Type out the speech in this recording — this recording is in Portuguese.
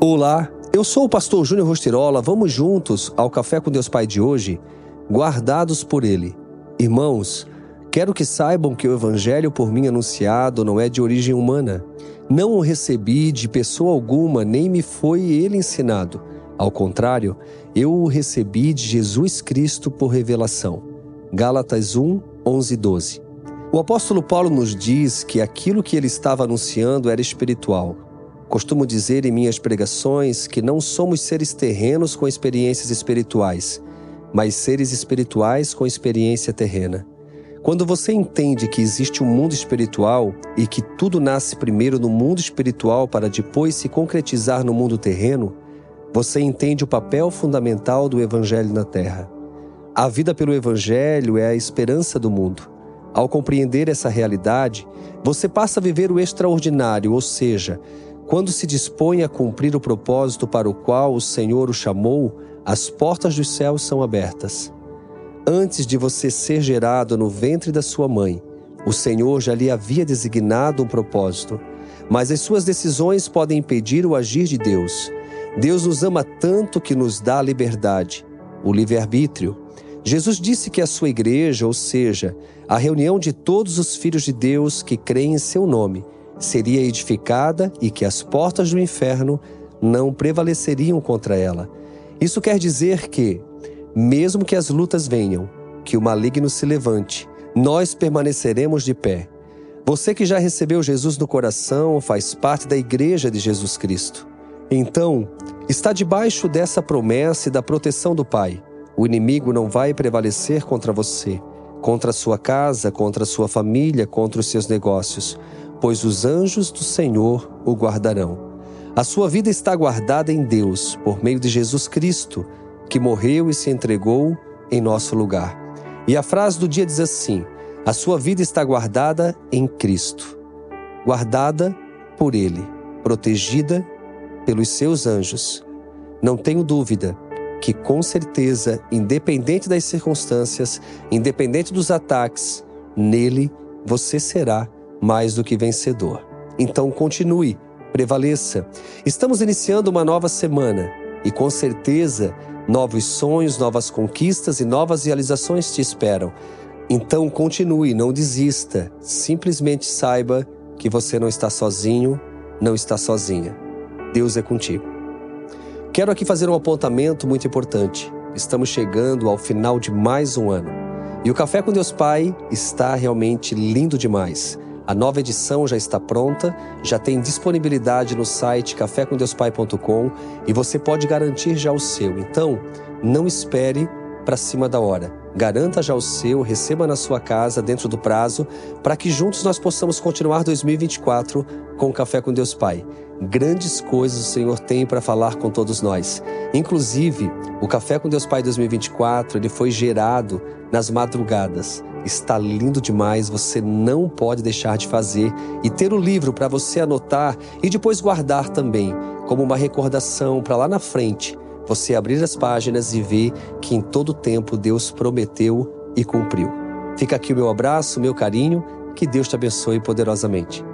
Olá, eu sou o pastor Júnior Rostirola. Vamos juntos ao Café com Deus Pai de hoje, guardados por Ele. Irmãos, quero que saibam que o Evangelho por mim anunciado não é de origem humana. Não o recebi de pessoa alguma, nem me foi ele ensinado. Ao contrário, eu o recebi de Jesus Cristo por revelação. Gálatas 1, 11 e 12. O apóstolo Paulo nos diz que aquilo que ele estava anunciando era espiritual Costumo dizer em minhas pregações que não somos seres terrenos com experiências espirituais, mas seres espirituais com experiência terrena. Quando você entende que existe um mundo espiritual e que tudo nasce primeiro no mundo espiritual para depois se concretizar no mundo terreno, você entende o papel fundamental do Evangelho na Terra. A vida pelo Evangelho é a esperança do mundo. Ao compreender essa realidade, você passa a viver o extraordinário, ou seja, quando se dispõe a cumprir o propósito para o qual o Senhor o chamou, as portas dos céus são abertas. Antes de você ser gerado no ventre da sua mãe, o Senhor já lhe havia designado um propósito, mas as suas decisões podem impedir o agir de Deus. Deus nos ama tanto que nos dá a liberdade, o livre-arbítrio. Jesus disse que a sua igreja, ou seja, a reunião de todos os filhos de Deus que creem em seu nome, seria edificada e que as portas do inferno não prevaleceriam contra ela. Isso quer dizer que, mesmo que as lutas venham, que o maligno se levante, nós permaneceremos de pé. Você que já recebeu Jesus no coração faz parte da igreja de Jesus Cristo. Então, está debaixo dessa promessa e da proteção do Pai. O inimigo não vai prevalecer contra você, contra a sua casa, contra a sua família, contra os seus negócios pois os anjos do Senhor o guardarão. A sua vida está guardada em Deus, por meio de Jesus Cristo, que morreu e se entregou em nosso lugar. E a frase do dia diz assim: A sua vida está guardada em Cristo, guardada por Ele, protegida pelos seus anjos. Não tenho dúvida que, com certeza, independente das circunstâncias, independente dos ataques, nele você será mais do que vencedor. Então continue, prevaleça. Estamos iniciando uma nova semana e com certeza novos sonhos, novas conquistas e novas realizações te esperam. Então continue, não desista. Simplesmente saiba que você não está sozinho, não está sozinha. Deus é contigo. Quero aqui fazer um apontamento muito importante. Estamos chegando ao final de mais um ano. E o Café com Deus Pai está realmente lindo demais. A nova edição já está pronta, já tem disponibilidade no site cafécomdeuspai.com e você pode garantir já o seu. Então, não espere para cima da hora. Garanta já o seu, receba na sua casa dentro do prazo, para que juntos nós possamos continuar 2024 com o Café com Deus Pai. Grandes coisas o Senhor tem para falar com todos nós. Inclusive, o Café com Deus Pai 2024, ele foi gerado nas madrugadas. Está lindo demais, você não pode deixar de fazer e ter o livro para você anotar e depois guardar também, como uma recordação para lá na frente, você abrir as páginas e ver que em todo tempo Deus prometeu e cumpriu. Fica aqui o meu abraço, meu carinho, que Deus te abençoe poderosamente.